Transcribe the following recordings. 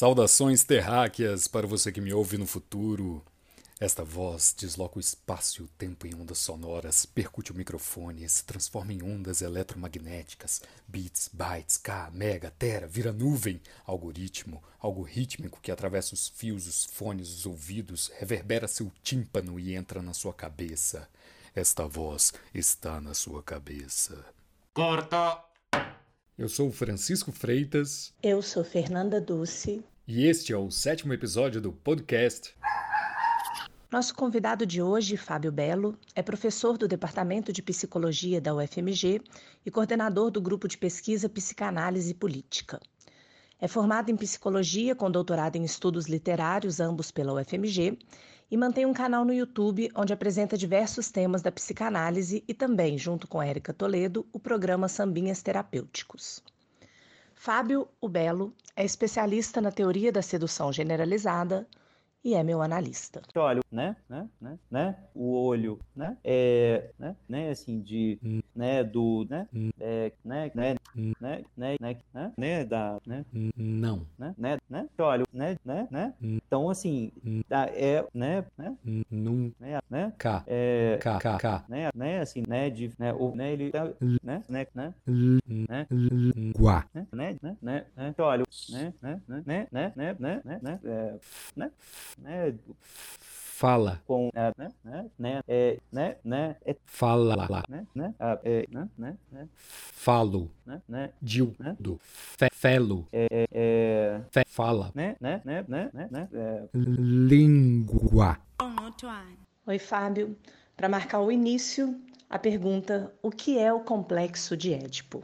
Saudações terráqueas para você que me ouve no futuro. Esta voz desloca o espaço e o tempo em ondas sonoras, percute o microfone, se transforma em ondas eletromagnéticas, bits, bytes, K, mega, tera, vira nuvem, algoritmo, algo rítmico que atravessa os fios, os fones, os ouvidos, reverbera seu tímpano e entra na sua cabeça. Esta voz está na sua cabeça. Corta! Eu sou o Francisco Freitas. Eu sou Fernanda Dulce. E este é o sétimo episódio do podcast nosso convidado de hoje, Fábio Belo, é professor do Departamento de Psicologia da UFMG e coordenador do grupo de pesquisa Psicanálise Política. É formado em psicologia com doutorado em estudos literários, ambos pela UFMG, e mantém um canal no YouTube onde apresenta diversos temas da psicanálise e também, junto com Érica Toledo, o programa Sambinhas Terapêuticos. Fábio o Belo é especialista na teoria da sedução generalizada, e é meu analista. Olha, né, né, né, né, o olho, né, é, né, né, assim, de, né, do, né, é, né, né, né, né, né, né, né, da, né, não, né, né, né, olha, né, né, né, então, assim, é, né, né, num, né, né, k, é, k, k, k, né, né, assim, né, de, né, o, né, ele, né, né, né, né, guá, né, né, né, né, né, olha, né, né, né, né, né, né, né, né, né, é, né, né, fala, com, é, né, né, né, é, né, né, é, fala, né, né, ah, é, né, né, né, falo, né, né, dil, Né? do, fe, felo, é, é, é, fe, fala, né, né, né, né, né, né, é, língua. Oi, Fábio. Para marcar o início, a pergunta: o que é o complexo de Édipo?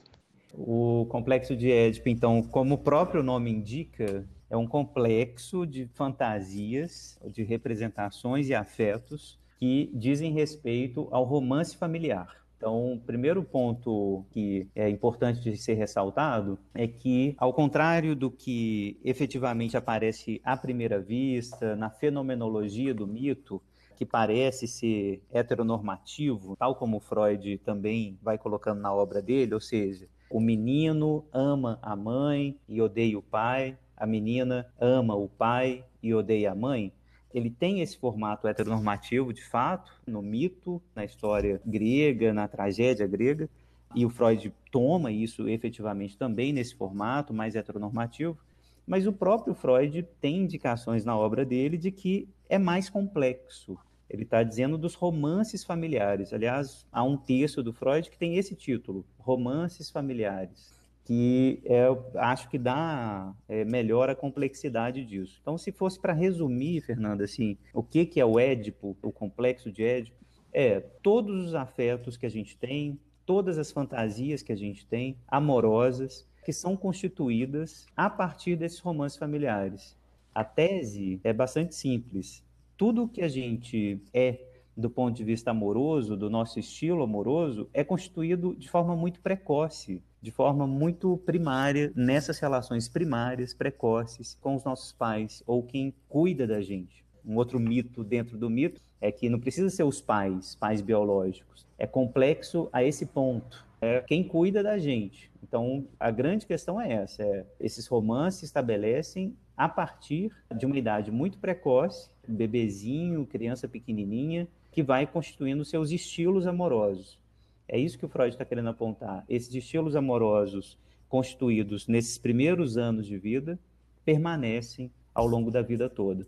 O complexo de Édipo, então, como o próprio nome indica, é um complexo de fantasias, de representações e afetos que dizem respeito ao romance familiar. Então, o primeiro ponto que é importante de ser ressaltado é que, ao contrário do que efetivamente aparece à primeira vista, na fenomenologia do mito, que parece ser heteronormativo, tal como Freud também vai colocando na obra dele, ou seja, o menino ama a mãe e odeia o pai, a menina ama o pai e odeia a mãe. Ele tem esse formato heteronormativo, de fato, no mito, na história grega, na tragédia grega, e o Freud toma isso efetivamente também nesse formato mais heteronormativo, mas o próprio Freud tem indicações na obra dele de que é mais complexo. Ele está dizendo dos romances familiares. Aliás, há um texto do Freud que tem esse título, Romances Familiares que é, acho que dá é, melhor a complexidade disso. Então, se fosse para resumir, Fernanda, assim, o que, que é o Édipo, o complexo de Édipo, é todos os afetos que a gente tem, todas as fantasias que a gente tem, amorosas, que são constituídas a partir desses romances familiares. A tese é bastante simples. Tudo que a gente é do ponto de vista amoroso, do nosso estilo amoroso, é constituído de forma muito precoce de forma muito primária nessas relações primárias, precoces com os nossos pais ou quem cuida da gente. Um outro mito dentro do mito é que não precisa ser os pais, pais biológicos. É complexo a esse ponto. É quem cuida da gente. Então, a grande questão é essa: é, esses romances estabelecem a partir de uma idade muito precoce, bebezinho, criança pequenininha, que vai constituindo seus estilos amorosos. É isso que o Freud está querendo apontar. Esses estilos amorosos constituídos nesses primeiros anos de vida permanecem ao longo da vida toda.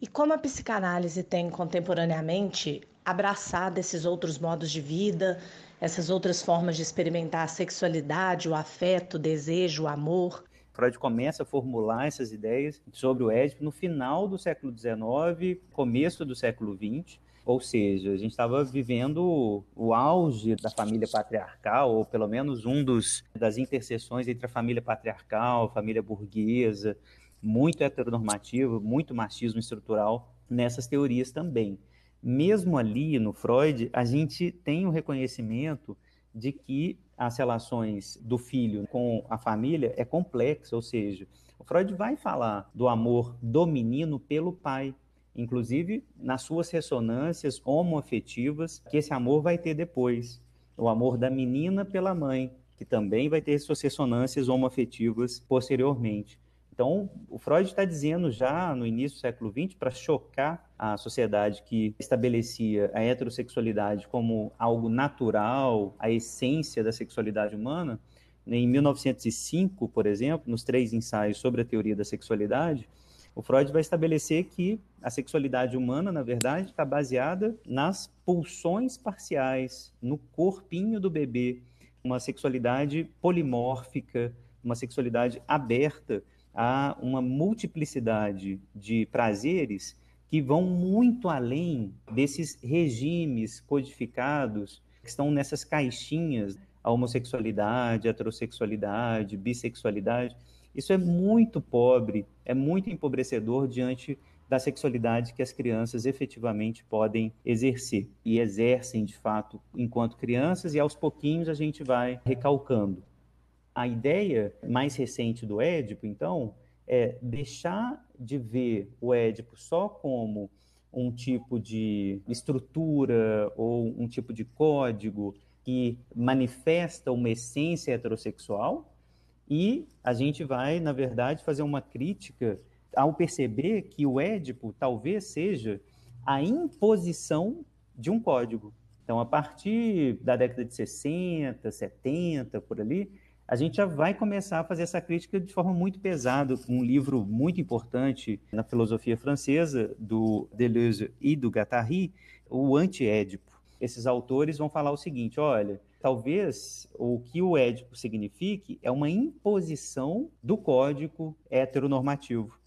E como a psicanálise tem contemporaneamente abraçado esses outros modos de vida, essas outras formas de experimentar a sexualidade, o afeto, o desejo, o amor? Freud começa a formular essas ideias sobre o Édipo no final do século XIX, começo do século XX, ou seja, a gente estava vivendo o auge da família patriarcal, ou pelo menos um dos das interseções entre a família patriarcal, a família burguesa, muito heteronormativo, muito machismo estrutural nessas teorias também. Mesmo ali no Freud, a gente tem o um reconhecimento de que as relações do filho com a família é complexa, ou seja, o Freud vai falar do amor do menino pelo pai, inclusive nas suas ressonâncias homoafetivas, que esse amor vai ter depois. O amor da menina pela mãe, que também vai ter suas ressonâncias homoafetivas posteriormente. Então, o Freud está dizendo já no início do século XX, para chocar a sociedade que estabelecia a heterossexualidade como algo natural, a essência da sexualidade humana, em 1905, por exemplo, nos três ensaios sobre a teoria da sexualidade, o Freud vai estabelecer que a sexualidade humana, na verdade, está baseada nas pulsões parciais, no corpinho do bebê, uma sexualidade polimórfica, uma sexualidade aberta a uma multiplicidade de prazeres que vão muito além desses regimes codificados que estão nessas caixinhas, a homossexualidade, a heterossexualidade, bissexualidade. Isso é muito pobre, é muito empobrecedor diante da sexualidade que as crianças efetivamente podem exercer e exercem de fato enquanto crianças, e aos pouquinhos a gente vai recalcando. A ideia mais recente do Édipo, então, é deixar de ver o Édipo só como um tipo de estrutura ou um tipo de código que manifesta uma essência heterossexual e a gente vai, na verdade, fazer uma crítica ao perceber que o Édipo talvez seja a imposição de um código. Então, a partir da década de 60, 70, por ali, a gente já vai começar a fazer essa crítica de forma muito pesada, com um livro muito importante na filosofia francesa, do Deleuze e do Guattari, o Anti-Édipo. Esses autores vão falar o seguinte: olha, talvez o que o Édipo signifique é uma imposição do código heteronormativo.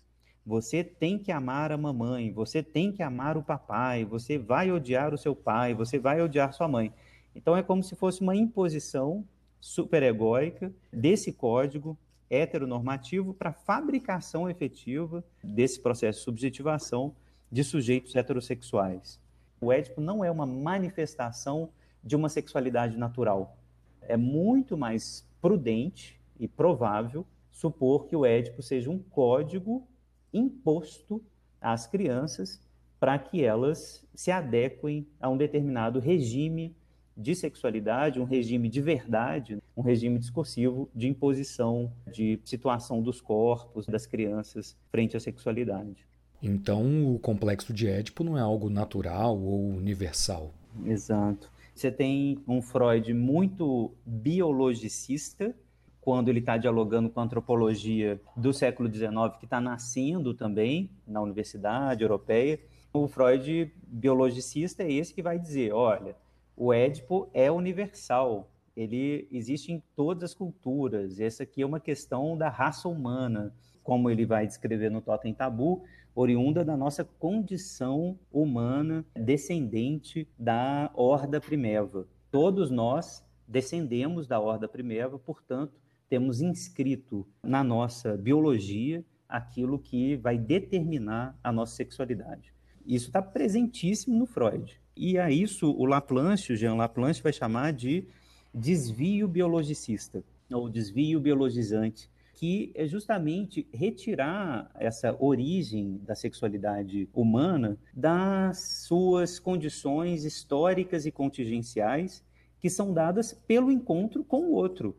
Você tem que amar a mamãe, você tem que amar o papai, você vai odiar o seu pai, você vai odiar sua mãe. Então é como se fosse uma imposição superegóica desse código heteronormativo para fabricação efetiva desse processo de subjetivação de sujeitos heterossexuais. O Édipo não é uma manifestação de uma sexualidade natural. É muito mais prudente e provável supor que o Édipo seja um código imposto às crianças para que elas se adequem a um determinado regime de sexualidade, um regime de verdade, um regime discursivo de imposição de situação dos corpos das crianças frente à sexualidade. Então, o complexo de Édipo não é algo natural ou universal. Exato. Você tem um Freud muito biologicista, quando ele está dialogando com a antropologia do século XIX, que está nascendo também na Universidade Europeia. O Freud biologicista é esse que vai dizer, olha, o Édipo é universal, ele existe em todas as culturas. Essa aqui é uma questão da raça humana, como ele vai descrever no Totem Tabu, oriunda da nossa condição humana descendente da horda primeva. Todos nós descendemos da horda primeva, portanto, temos inscrito na nossa biologia aquilo que vai determinar a nossa sexualidade. Isso está presentíssimo no Freud. E a isso o Laplanche, o Jean Laplanche, vai chamar de desvio biologicista, ou desvio biologizante, que é justamente retirar essa origem da sexualidade humana das suas condições históricas e contingenciais que são dadas pelo encontro com o outro.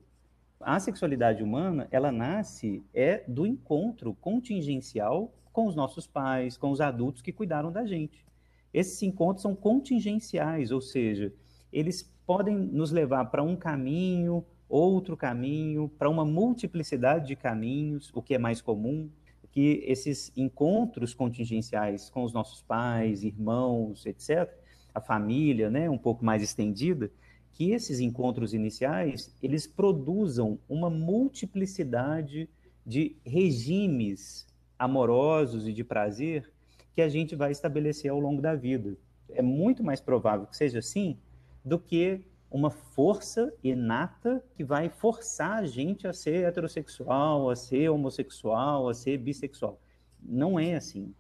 A sexualidade humana, ela nasce é do encontro contingencial com os nossos pais, com os adultos que cuidaram da gente. Esses encontros são contingenciais, ou seja, eles podem nos levar para um caminho, outro caminho, para uma multiplicidade de caminhos, o que é mais comum, que esses encontros contingenciais com os nossos pais, irmãos, etc., a família, né, um pouco mais estendida, que esses encontros iniciais, eles produzam uma multiplicidade de regimes amorosos e de prazer que a gente vai estabelecer ao longo da vida. É muito mais provável que seja assim do que uma força inata que vai forçar a gente a ser heterossexual, a ser homossexual, a ser bissexual. Não é assim.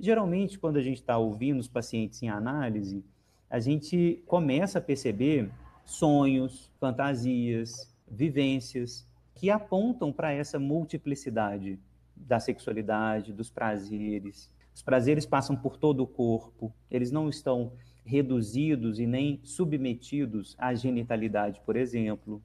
Geralmente, quando a gente está ouvindo os pacientes em análise, a gente começa a perceber sonhos, fantasias, vivências que apontam para essa multiplicidade da sexualidade, dos prazeres. Os prazeres passam por todo o corpo, eles não estão reduzidos e nem submetidos à genitalidade, por exemplo.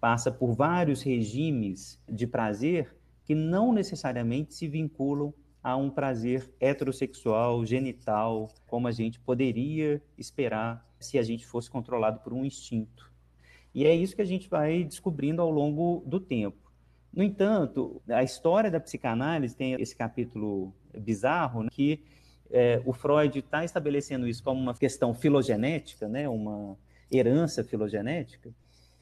Passa por vários regimes de prazer que não necessariamente se vinculam a um prazer heterossexual, genital, como a gente poderia esperar se a gente fosse controlado por um instinto. E é isso que a gente vai descobrindo ao longo do tempo. No entanto, a história da psicanálise tem esse capítulo bizarro né, que é, o Freud está estabelecendo isso como uma questão filogenética, né, uma herança filogenética,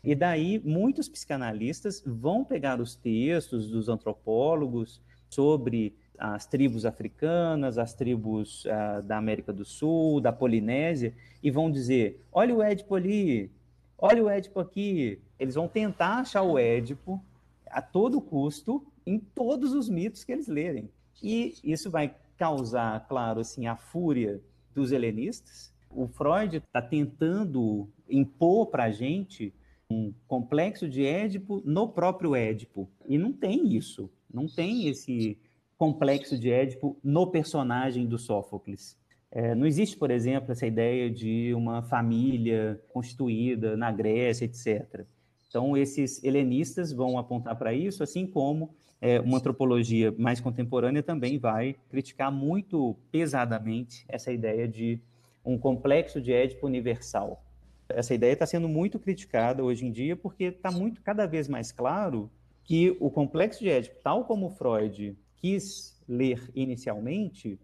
e daí muitos psicanalistas vão pegar os textos dos antropólogos sobre as tribos africanas, as tribos uh, da América do Sul, da Polinésia, e vão dizer: olha o Édipo ali, olha o Édipo aqui. Eles vão tentar achar o Édipo a todo custo em todos os mitos que eles lerem. E isso vai causar, claro, assim, a fúria dos helenistas. O Freud está tentando impor para a gente um complexo de Édipo no próprio Édipo. E não tem isso. Não tem esse complexo de Édipo no personagem do Sófocles. É, não existe, por exemplo, essa ideia de uma família constituída na Grécia, etc. Então, esses helenistas vão apontar para isso, assim como é, uma antropologia mais contemporânea também vai criticar muito pesadamente essa ideia de um complexo de Édipo universal. Essa ideia está sendo muito criticada hoje em dia porque está muito cada vez mais claro que o complexo de Édipo, tal como Freud quis ler inicialmente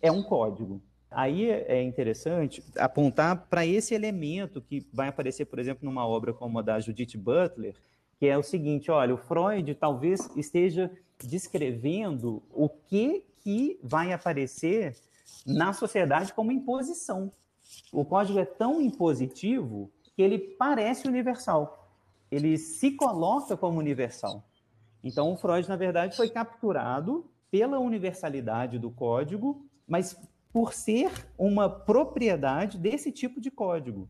é um código. Aí é interessante apontar para esse elemento que vai aparecer, por exemplo, numa obra como a da Judith Butler, que é o seguinte: olha, o Freud talvez esteja descrevendo o que, que vai aparecer na sociedade como imposição. O código é tão impositivo que ele parece universal. Ele se coloca como universal. Então, o Freud, na verdade, foi capturado pela universalidade do código, mas por ser uma propriedade desse tipo de código,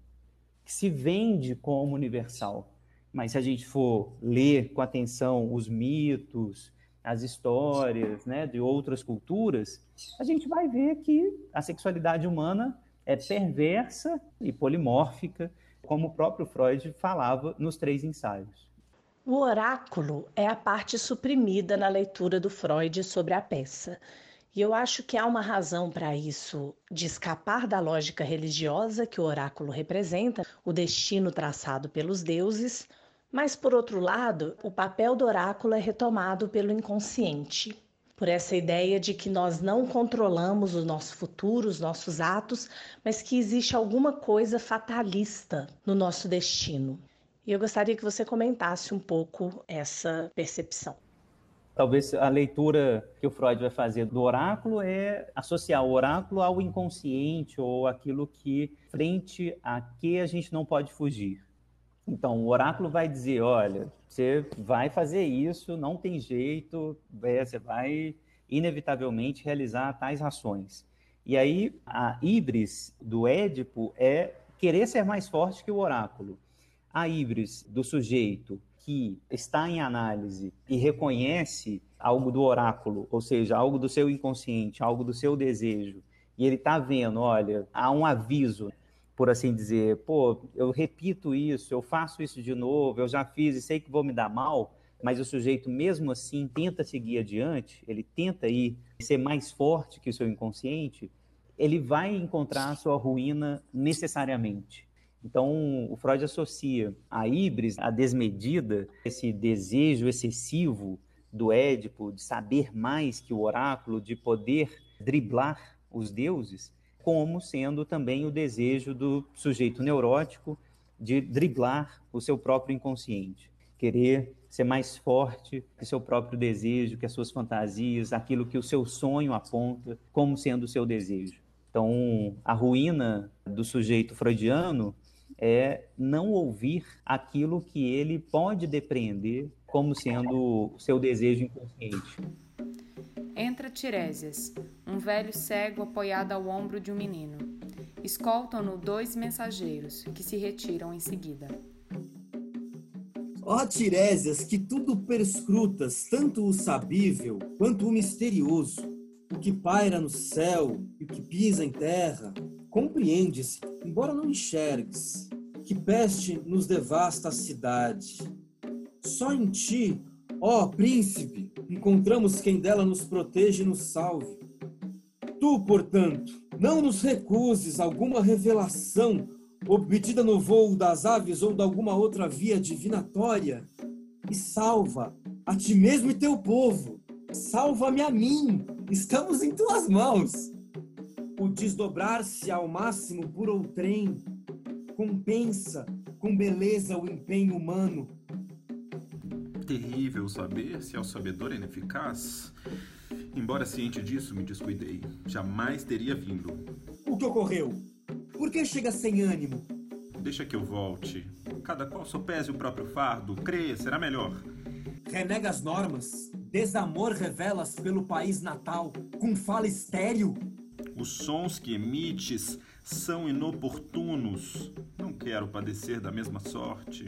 que se vende como universal. Mas se a gente for ler com atenção os mitos, as histórias né, de outras culturas, a gente vai ver que a sexualidade humana é perversa e polimórfica, como o próprio Freud falava nos três ensaios. O oráculo é a parte suprimida na leitura do Freud sobre a peça. E eu acho que há uma razão para isso, de escapar da lógica religiosa que o oráculo representa, o destino traçado pelos deuses, mas por outro lado, o papel do oráculo é retomado pelo inconsciente, por essa ideia de que nós não controlamos o nosso futuro, os nossos atos, mas que existe alguma coisa fatalista no nosso destino. E eu gostaria que você comentasse um pouco essa percepção. Talvez a leitura que o Freud vai fazer do oráculo é associar o oráculo ao inconsciente ou aquilo que, frente a que a gente não pode fugir. Então, o oráculo vai dizer: olha, você vai fazer isso, não tem jeito, é, você vai inevitavelmente realizar tais ações. E aí, a híbris do Édipo é querer ser mais forte que o oráculo a híbris do sujeito que está em análise e reconhece algo do oráculo, ou seja, algo do seu inconsciente, algo do seu desejo, e ele está vendo, olha, há um aviso, por assim dizer, pô, eu repito isso, eu faço isso de novo, eu já fiz e sei que vou me dar mal, mas o sujeito mesmo assim tenta seguir adiante, ele tenta ir ser mais forte que o seu inconsciente, ele vai encontrar a sua ruína necessariamente. Então, o Freud associa a híbris, a desmedida, esse desejo excessivo do Édipo de saber mais que o oráculo, de poder driblar os deuses, como sendo também o desejo do sujeito neurótico de driblar o seu próprio inconsciente, querer ser mais forte que seu próprio desejo, que as suas fantasias, aquilo que o seu sonho aponta como sendo o seu desejo. Então, a ruína do sujeito freudiano é não ouvir aquilo que ele pode depreender como sendo seu desejo inconsciente. Entra Tiresias, um velho cego apoiado ao ombro de um menino. Escoltam-no dois mensageiros, que se retiram em seguida. Ó Tiresias, que tudo perscrutas, tanto o sabível quanto o misterioso, o que paira no céu e o que pisa em terra, compreendes, embora não enxergues, que peste nos devasta a cidade. Só em ti, Ó príncipe, encontramos quem dela nos protege e nos salve. Tu, portanto, não nos recuses alguma revelação obtida no voo das aves ou de alguma outra via divinatória, e salva a ti mesmo e teu povo. Salva-me a mim, estamos em tuas mãos. O desdobrar-se ao máximo por outrem compensa com beleza o empenho humano. Terrível saber se ao sabedor é ineficaz. Embora ciente disso, me descuidei. Jamais teria vindo. O que ocorreu? Por que chega sem ânimo? Deixa que eu volte. Cada qual sopese o próprio fardo. Crê, será melhor. Renega as normas. Desamor revelas pelo país natal. Com fala estéril. Os sons que emites são inoportunos. Não quero padecer da mesma sorte.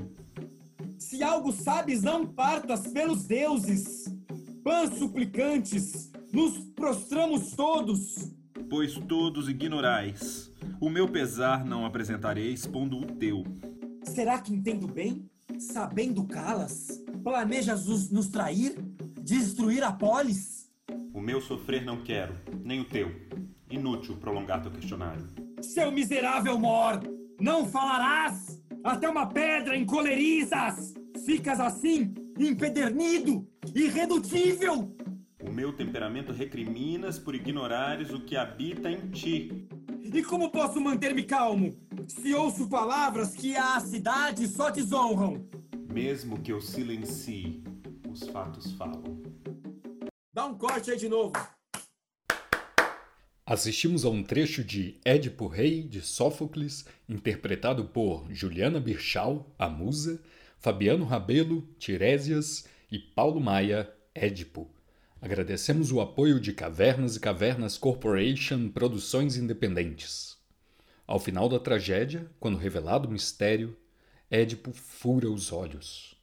Se algo sabes, não partas pelos deuses. Pãs suplicantes, nos prostramos todos. Pois todos ignorais. O meu pesar não apresentarei, expondo o teu. Será que entendo bem? Sabendo calas? Planejas nos, nos trair? Destruir a polis? O meu sofrer não quero, nem o teu. Inútil prolongar teu questionário. Seu miserável mor! Não falarás! Até uma pedra encolerizas! Ficas assim, empedernido, irredutível! O meu temperamento recriminas por ignorares o que habita em ti. E como posso manter-me calmo se ouço palavras que à cidade só desonram? Mesmo que eu silencie, os fatos falam. Dá um corte aí de novo. Assistimos a um trecho de Édipo Rei de Sófocles, interpretado por Juliana Birchal, a Musa, Fabiano Rabelo, Tiresias e Paulo Maia, Édipo. Agradecemos o apoio de Cavernas e Cavernas Corporation Produções Independentes. Ao final da tragédia, quando revelado o mistério, Édipo fura os olhos.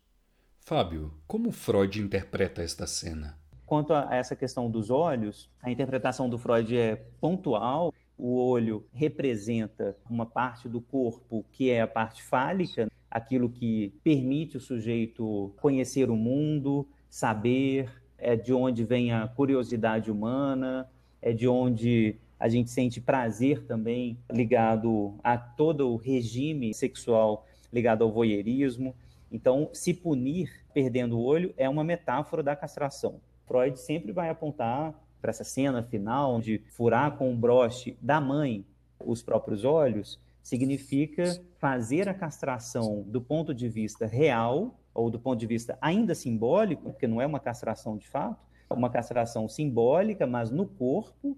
Fábio, como Freud interpreta esta cena? Quanto a essa questão dos olhos, a interpretação do Freud é pontual. O olho representa uma parte do corpo que é a parte fálica, aquilo que permite o sujeito conhecer o mundo, saber, é de onde vem a curiosidade humana, é de onde a gente sente prazer também ligado a todo o regime sexual ligado ao voyeurismo. Então, se punir perdendo o olho é uma metáfora da castração. Freud sempre vai apontar para essa cena final de furar com o broche da mãe os próprios olhos, significa fazer a castração do ponto de vista real ou do ponto de vista ainda simbólico, porque não é uma castração de fato, é uma castração simbólica, mas no corpo,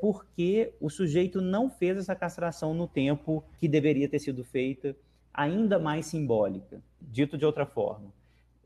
porque o sujeito não fez essa castração no tempo que deveria ter sido feita, ainda mais simbólica. Dito de outra forma,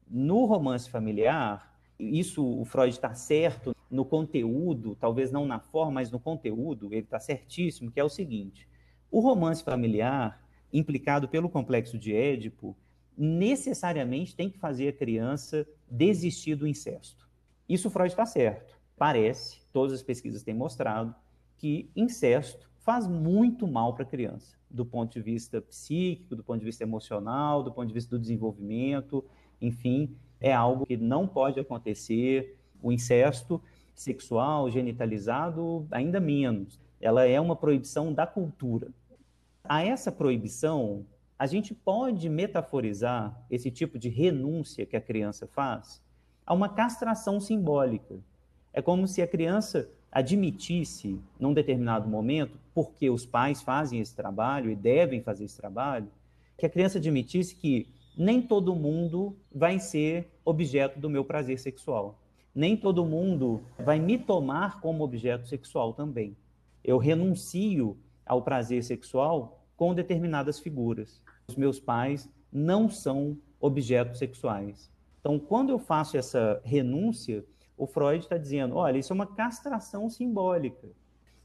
no romance familiar, isso o Freud está certo no conteúdo, talvez não na forma, mas no conteúdo, ele está certíssimo, que é o seguinte: o romance familiar, implicado pelo complexo de Édipo, necessariamente tem que fazer a criança desistir do incesto. Isso Freud está certo. Parece, todas as pesquisas têm mostrado, que incesto faz muito mal para a criança, do ponto de vista psíquico, do ponto de vista emocional, do ponto de vista do desenvolvimento, enfim, é algo que não pode acontecer. O incesto sexual, genitalizado, ainda menos. Ela é uma proibição da cultura. A essa proibição, a gente pode metaforizar esse tipo de renúncia que a criança faz a uma castração simbólica. É como se a criança admitisse, num determinado momento, porque os pais fazem esse trabalho e devem fazer esse trabalho, que a criança admitisse que nem todo mundo vai ser objeto do meu prazer sexual. Nem todo mundo vai me tomar como objeto sexual também. Eu renuncio ao prazer sexual com determinadas figuras. Os meus pais não são objetos sexuais. Então, quando eu faço essa renúncia, o Freud está dizendo: olha, isso é uma castração simbólica.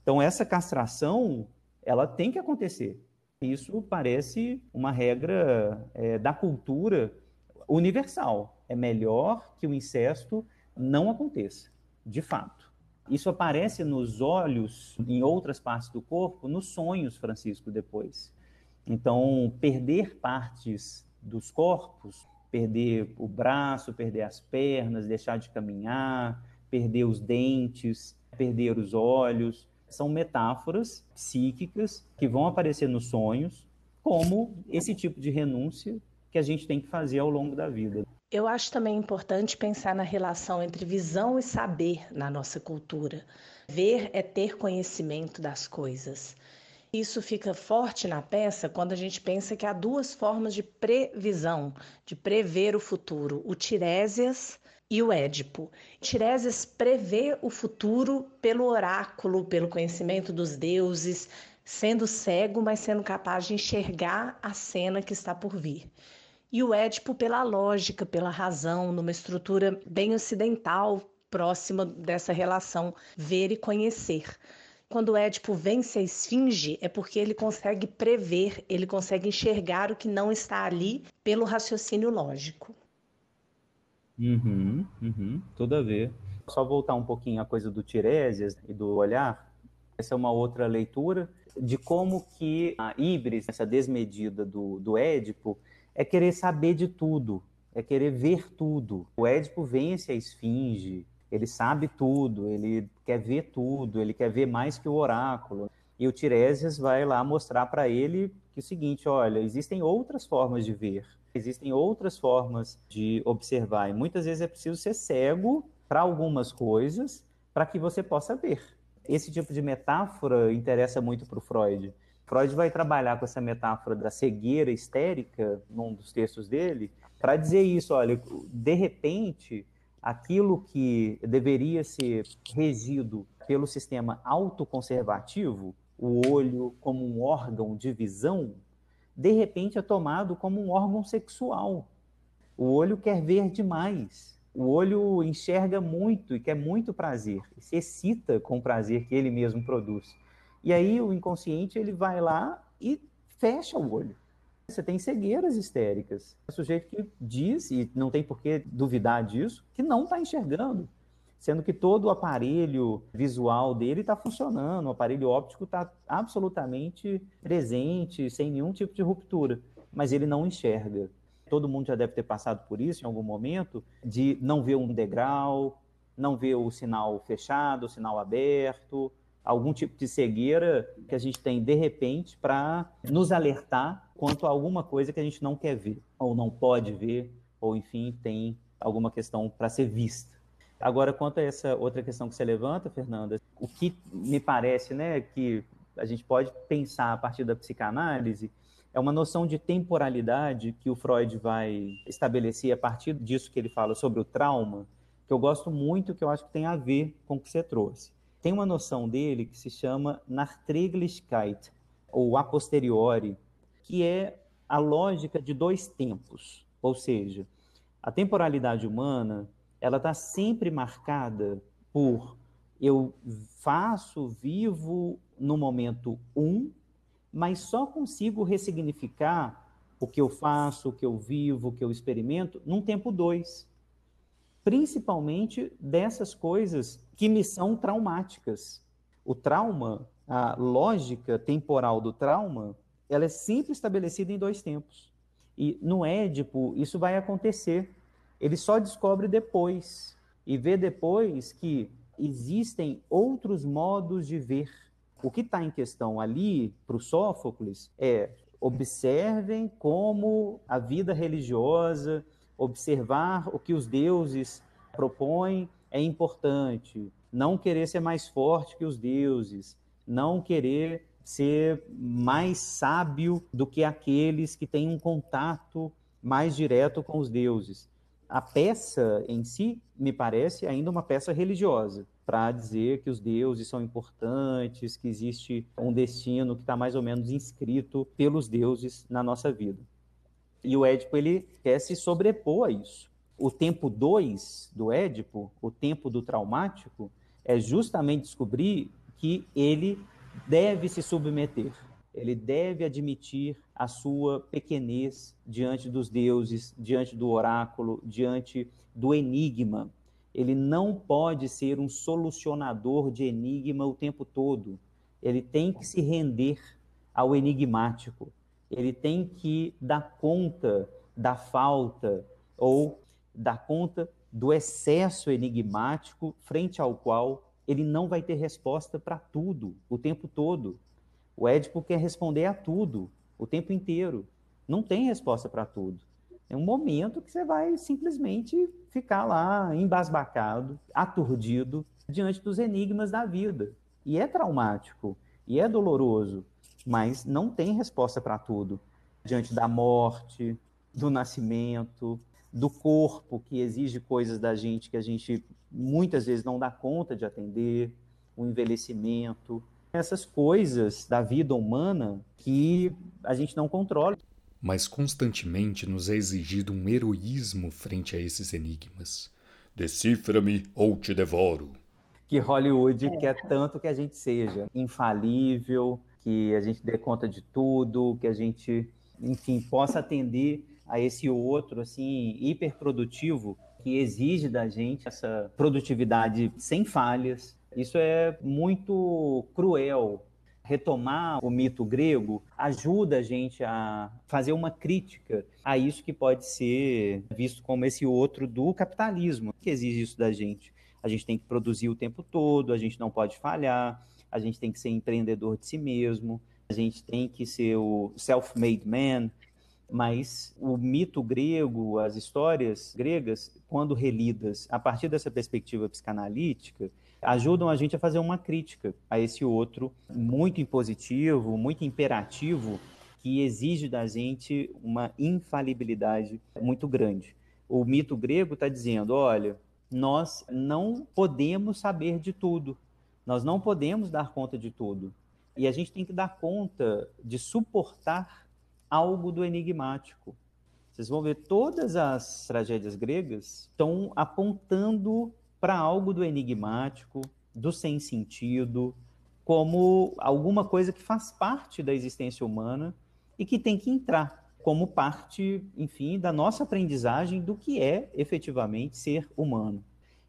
Então, essa castração, ela tem que acontecer. Isso parece uma regra é, da cultura universal. É melhor que o incesto não aconteça, de fato. Isso aparece nos olhos, em outras partes do corpo, nos sonhos, Francisco, depois. Então, perder partes dos corpos perder o braço, perder as pernas, deixar de caminhar, perder os dentes, perder os olhos. São metáforas psíquicas que vão aparecer nos sonhos como esse tipo de renúncia que a gente tem que fazer ao longo da vida. Eu acho também importante pensar na relação entre visão e saber na nossa cultura. Ver é ter conhecimento das coisas. Isso fica forte na peça quando a gente pensa que há duas formas de previsão, de prever o futuro: o Tiresias e o Édipo. Tiresias prevê o futuro pelo oráculo, pelo conhecimento dos deuses, sendo cego, mas sendo capaz de enxergar a cena que está por vir. E o Édipo pela lógica, pela razão, numa estrutura bem ocidental, próxima dessa relação ver e conhecer. Quando o Édipo vence a esfinge, é porque ele consegue prever, ele consegue enxergar o que não está ali pelo raciocínio lógico. Uhum, uhum, tudo a ver. Só voltar um pouquinho à coisa do Tiresias e do olhar. Essa é uma outra leitura de como que a híbris, essa desmedida do, do Édipo, é querer saber de tudo, é querer ver tudo. O Édipo vence a esfinge, ele sabe tudo, ele quer ver tudo, ele quer ver mais que o oráculo. E o Tiresias vai lá mostrar para ele que é o seguinte, olha, existem outras formas de ver, existem outras formas de observar, e muitas vezes é preciso ser cego para algumas coisas para que você possa ver. Esse tipo de metáfora interessa muito para o Freud. Freud vai trabalhar com essa metáfora da cegueira histérica num dos textos dele, para dizer isso, olha, de repente aquilo que deveria ser regido pelo sistema autoconservativo, o olho como um órgão de visão, de repente é tomado como um órgão sexual. O olho quer ver demais. O olho enxerga muito e quer muito prazer, se excita com o prazer que ele mesmo produz. E aí o inconsciente ele vai lá e fecha o olho. Você tem cegueiras histéricas. O sujeito que diz, e não tem por que duvidar disso, que não está enxergando. Sendo que todo o aparelho visual dele está funcionando, o aparelho óptico está absolutamente presente, sem nenhum tipo de ruptura, mas ele não enxerga. Todo mundo já deve ter passado por isso em algum momento, de não ver um degrau, não ver o sinal fechado, o sinal aberto, algum tipo de cegueira que a gente tem de repente para nos alertar quanto a alguma coisa que a gente não quer ver, ou não pode ver, ou enfim, tem alguma questão para ser vista. Agora, quanto a essa outra questão que você levanta, Fernanda, o que me parece né, que a gente pode pensar a partir da psicanálise é uma noção de temporalidade que o Freud vai estabelecer a partir disso que ele fala sobre o trauma, que eu gosto muito, que eu acho que tem a ver com o que você trouxe tem uma noção dele que se chama Nachträglichkeit, ou a posteriori, que é a lógica de dois tempos. Ou seja, a temporalidade humana ela está sempre marcada por eu faço, vivo no momento um, mas só consigo ressignificar o que eu faço, o que eu vivo, o que eu experimento num tempo dois principalmente dessas coisas que me são traumáticas. O trauma, a lógica temporal do trauma, ela é sempre estabelecida em dois tempos. E no Édipo, isso vai acontecer. Ele só descobre depois. E vê depois que existem outros modos de ver. O que está em questão ali para o Sófocles é observem como a vida religiosa, observar o que os deuses propõem é importante. Não querer ser mais forte que os deuses, não querer ser mais sábio do que aqueles que têm um contato mais direto com os deuses. A peça em si me parece ainda uma peça religiosa, para dizer que os deuses são importantes, que existe um destino que está mais ou menos inscrito pelos deuses na nossa vida. E o Édipo ele quer se sobrepor a isso. O tempo 2 do Édipo, o tempo do traumático, é justamente descobrir que ele deve se submeter, ele deve admitir a sua pequenez diante dos deuses, diante do oráculo, diante do enigma. Ele não pode ser um solucionador de enigma o tempo todo. Ele tem que se render ao enigmático ele tem que dar conta da falta, ou dar conta do excesso enigmático frente ao qual ele não vai ter resposta para tudo o tempo todo. O Édipo quer responder a tudo o tempo inteiro. Não tem resposta para tudo. É um momento que você vai simplesmente ficar lá embasbacado, aturdido diante dos enigmas da vida. E é traumático, e é doloroso, mas não tem resposta para tudo. Diante da morte, do nascimento, do corpo que exige coisas da gente que a gente muitas vezes não dá conta de atender, o envelhecimento, essas coisas da vida humana que a gente não controla. Mas constantemente nos é exigido um heroísmo frente a esses enigmas. Decifra-me ou te devoro. Que Hollywood é. quer tanto que a gente seja infalível, que a gente dê conta de tudo, que a gente, enfim, possa atender a esse outro assim hiperprodutivo que exige da gente essa produtividade sem falhas. Isso é muito cruel. Retomar o mito grego ajuda a gente a fazer uma crítica a isso que pode ser visto como esse outro do capitalismo, que exige isso da gente. A gente tem que produzir o tempo todo, a gente não pode falhar, a gente tem que ser empreendedor de si mesmo, a gente tem que ser o self-made man, mas o mito grego, as histórias gregas, quando relidas a partir dessa perspectiva psicanalítica, ajudam a gente a fazer uma crítica a esse outro muito impositivo, muito imperativo, que exige da gente uma infalibilidade muito grande. O mito grego está dizendo: olha, nós não podemos saber de tudo, nós não podemos dar conta de tudo. E a gente tem que dar conta de suportar algo do enigmático. Vocês vão ver, todas as tragédias gregas estão apontando para algo do enigmático, do sem sentido, como alguma coisa que faz parte da existência humana e que tem que entrar como parte, enfim, da nossa aprendizagem do que é efetivamente ser humano.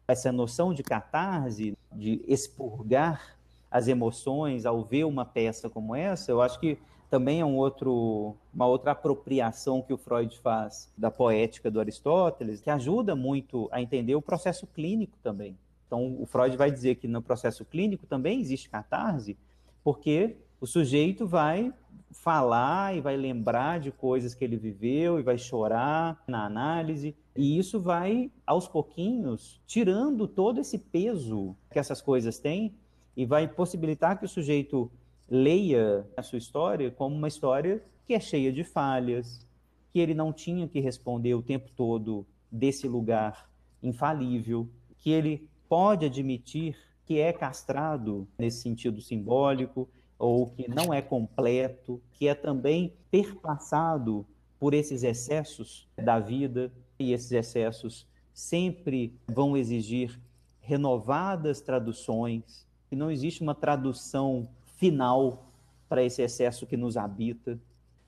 Essa noção de catarse, de expurgar as emoções ao ver uma peça como essa, eu acho que também é um outro, uma outra apropriação que o Freud faz da poética do Aristóteles, que ajuda muito a entender o processo clínico também. Então, o Freud vai dizer que no processo clínico também existe catarse, porque o sujeito vai falar e vai lembrar de coisas que ele viveu e vai chorar na análise, e isso vai aos pouquinhos tirando todo esse peso que essas coisas têm e vai possibilitar que o sujeito leia a sua história como uma história que é cheia de falhas, que ele não tinha que responder o tempo todo desse lugar infalível, que ele pode admitir que é castrado nesse sentido simbólico ou que não é completo, que é também perpassado por esses excessos da vida e esses excessos sempre vão exigir renovadas traduções, que não existe uma tradução final para esse excesso que nos habita.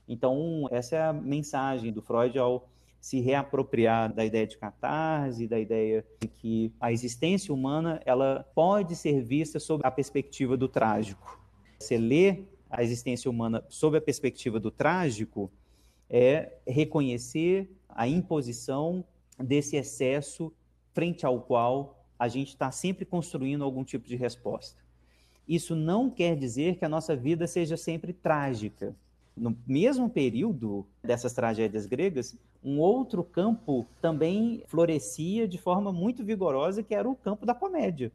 Então, essa é a mensagem do Freud ao se reapropriar da ideia de catarse, da ideia de que a existência humana ela pode ser vista sob a perspectiva do trágico. Você lê a existência humana sob a perspectiva do trágico é reconhecer a imposição desse excesso frente ao qual a gente está sempre construindo algum tipo de resposta. Isso não quer dizer que a nossa vida seja sempre trágica. No mesmo período dessas tragédias gregas, um outro campo também florescia de forma muito vigorosa, que era o campo da comédia.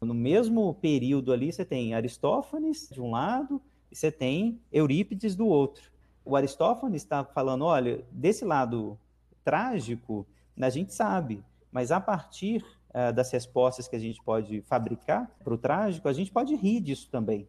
No mesmo período ali, você tem Aristófanes de um lado e você tem Eurípides do outro. O Aristófanes está falando: olha, desse lado trágico, a gente sabe, mas a partir uh, das respostas que a gente pode fabricar para o trágico, a gente pode rir disso também.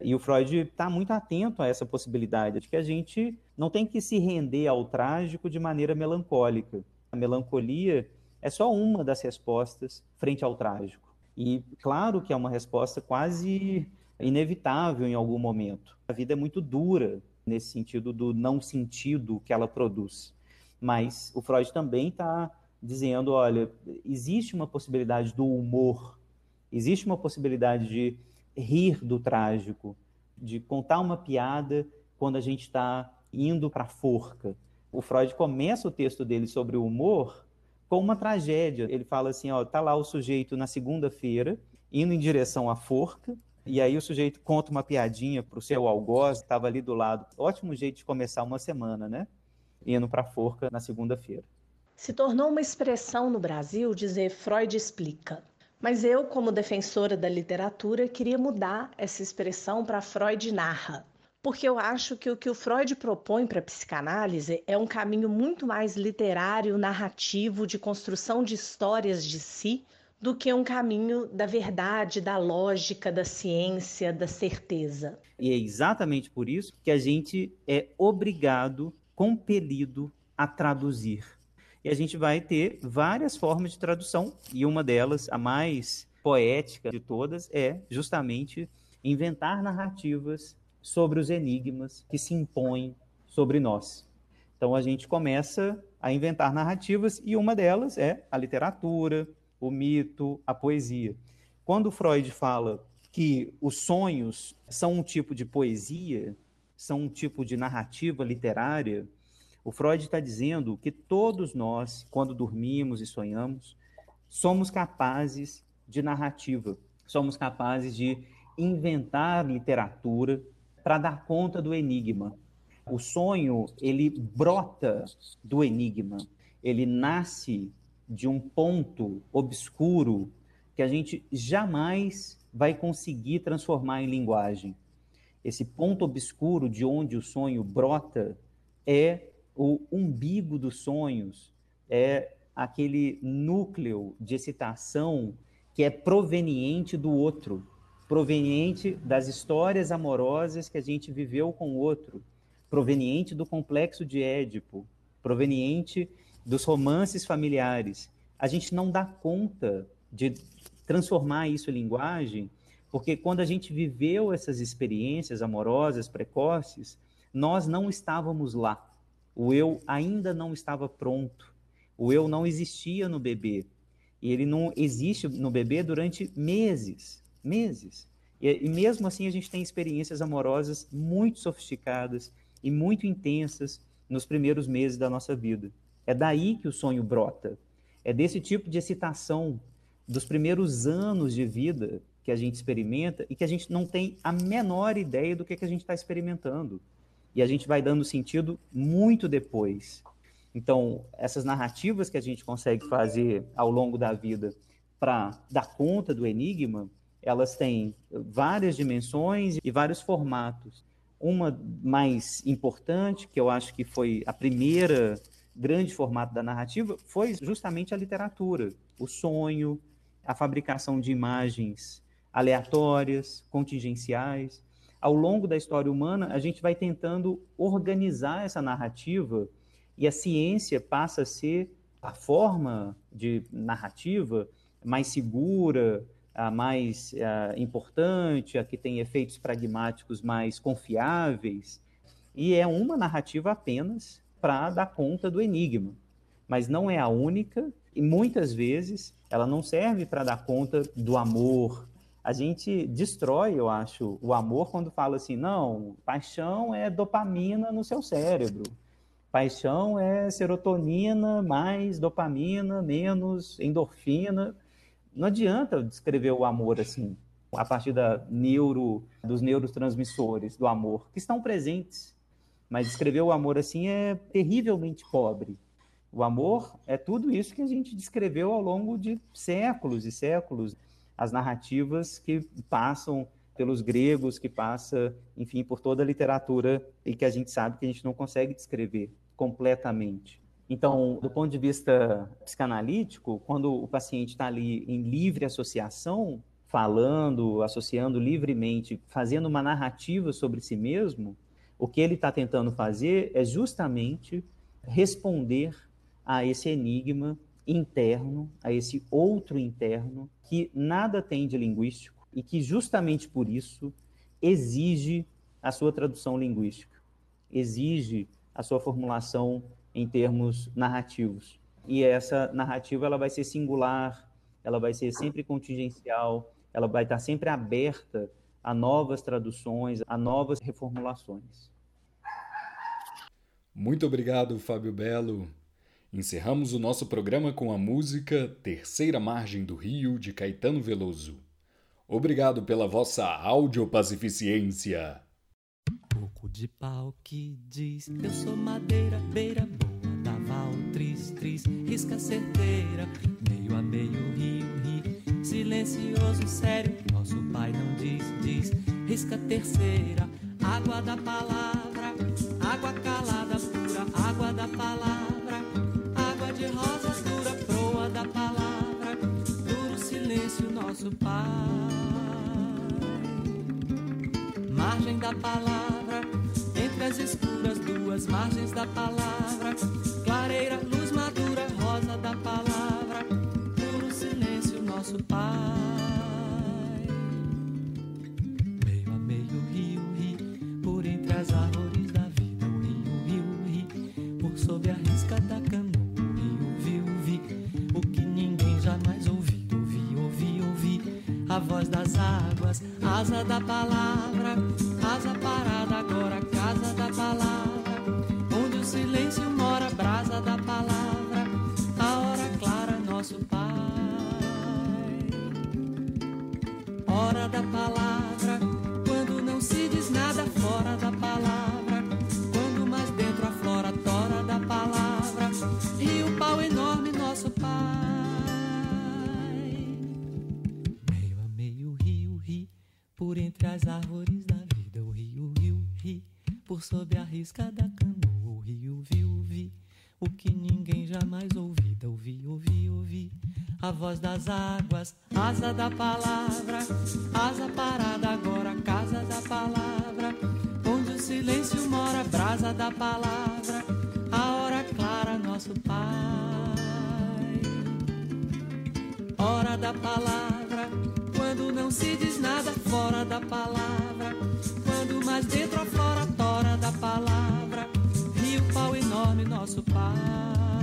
E o Freud está muito atento a essa possibilidade de que a gente não tem que se render ao trágico de maneira melancólica. A melancolia é só uma das respostas frente ao trágico. E claro que é uma resposta quase inevitável em algum momento. A vida é muito dura nesse sentido do não sentido que ela produz. Mas o Freud também está dizendo: olha, existe uma possibilidade do humor, existe uma possibilidade de rir do trágico, de contar uma piada quando a gente está indo para a forca, O Freud começa o texto dele sobre o humor com uma tragédia. Ele fala assim, ó, tá lá o sujeito na segunda-feira, indo em direção à forca, e aí o sujeito conta uma piadinha para o seu algoz, estava ali do lado. Ótimo jeito de começar uma semana, né? Indo para a forca na segunda-feira. Se tornou uma expressão no Brasil dizer Freud explica. Mas eu, como defensora da literatura, queria mudar essa expressão para Freud narra porque eu acho que o que o Freud propõe para a psicanálise é um caminho muito mais literário, narrativo, de construção de histórias de si, do que um caminho da verdade, da lógica, da ciência, da certeza. E é exatamente por isso que a gente é obrigado, compelido a traduzir. E a gente vai ter várias formas de tradução, e uma delas, a mais poética de todas, é justamente inventar narrativas sobre os enigmas que se impõem sobre nós. Então a gente começa a inventar narrativas e uma delas é a literatura, o mito, a poesia. Quando Freud fala que os sonhos são um tipo de poesia, são um tipo de narrativa literária, o Freud está dizendo que todos nós, quando dormimos e sonhamos, somos capazes de narrativa, somos capazes de inventar literatura, para dar conta do enigma. O sonho, ele brota do enigma, ele nasce de um ponto obscuro que a gente jamais vai conseguir transformar em linguagem. Esse ponto obscuro de onde o sonho brota é o umbigo dos sonhos, é aquele núcleo de excitação que é proveniente do outro, proveniente das histórias amorosas que a gente viveu com o outro, proveniente do complexo de Édipo, proveniente dos romances familiares. A gente não dá conta de transformar isso em linguagem, porque quando a gente viveu essas experiências amorosas precoces, nós não estávamos lá. O eu ainda não estava pronto. O eu não existia no bebê. E ele não existe no bebê durante meses meses. E, e mesmo assim a gente tem experiências amorosas muito sofisticadas e muito intensas nos primeiros meses da nossa vida. É daí que o sonho brota. É desse tipo de excitação dos primeiros anos de vida que a gente experimenta e que a gente não tem a menor ideia do que, que a gente está experimentando. E a gente vai dando sentido muito depois. Então, essas narrativas que a gente consegue fazer ao longo da vida para dar conta do enigma, elas têm várias dimensões e vários formatos. Uma mais importante, que eu acho que foi a primeira grande formato da narrativa, foi justamente a literatura, o sonho, a fabricação de imagens aleatórias, contingenciais. Ao longo da história humana, a gente vai tentando organizar essa narrativa e a ciência passa a ser a forma de narrativa mais segura, a mais a importante, a que tem efeitos pragmáticos mais confiáveis, e é uma narrativa apenas para dar conta do enigma, mas não é a única, e muitas vezes ela não serve para dar conta do amor. A gente destrói, eu acho, o amor quando fala assim: não, paixão é dopamina no seu cérebro. Paixão é serotonina mais dopamina menos endorfina não adianta descrever o amor assim, a partir da neuro, dos neurotransmissores do amor, que estão presentes. Mas descrever o amor assim é terrivelmente pobre. O amor é tudo isso que a gente descreveu ao longo de séculos e séculos. As narrativas que passam pelos gregos, que passa, enfim, por toda a literatura e que a gente sabe que a gente não consegue descrever completamente. Então, do ponto de vista psicanalítico, quando o paciente está ali em livre associação, falando, associando livremente, fazendo uma narrativa sobre si mesmo, o que ele está tentando fazer é justamente responder a esse enigma interno, a esse outro interno, que nada tem de linguístico e que justamente por isso exige a sua tradução linguística, exige a sua formulação em termos narrativos. E essa narrativa ela vai ser singular, ela vai ser sempre contingencial, ela vai estar sempre aberta a novas traduções, a novas reformulações. Muito obrigado, Fábio Belo. Encerramos o nosso programa com a música Terceira Margem do Rio, de Caetano Veloso. Obrigado pela vossa audiopacificiência. Pouco de pau que diz, eu sou madeira, beira boa, da val, tris, tris, risca certeira, meio a meio, rio, rio, silencioso, sério, nosso pai não diz, diz, risca terceira, água da palavra, água calada nosso pai. Margem da palavra, entre as escuras duas margens da palavra, clareira, luz madura, rosa da palavra, puro silêncio, nosso Pai. Da palavra sob a risca da canoa, o rio vi o que ninguém jamais ouvida, ouvi, ouvi, ouvi a voz das águas, asa da palavra, asa parada agora, casa da palavra, onde o silêncio mora, brasa da palavra, a hora clara, nosso Pai. Hora da palavra, quando não se diz nada fora da palavra, quando mais dentro a nome nosso Pai.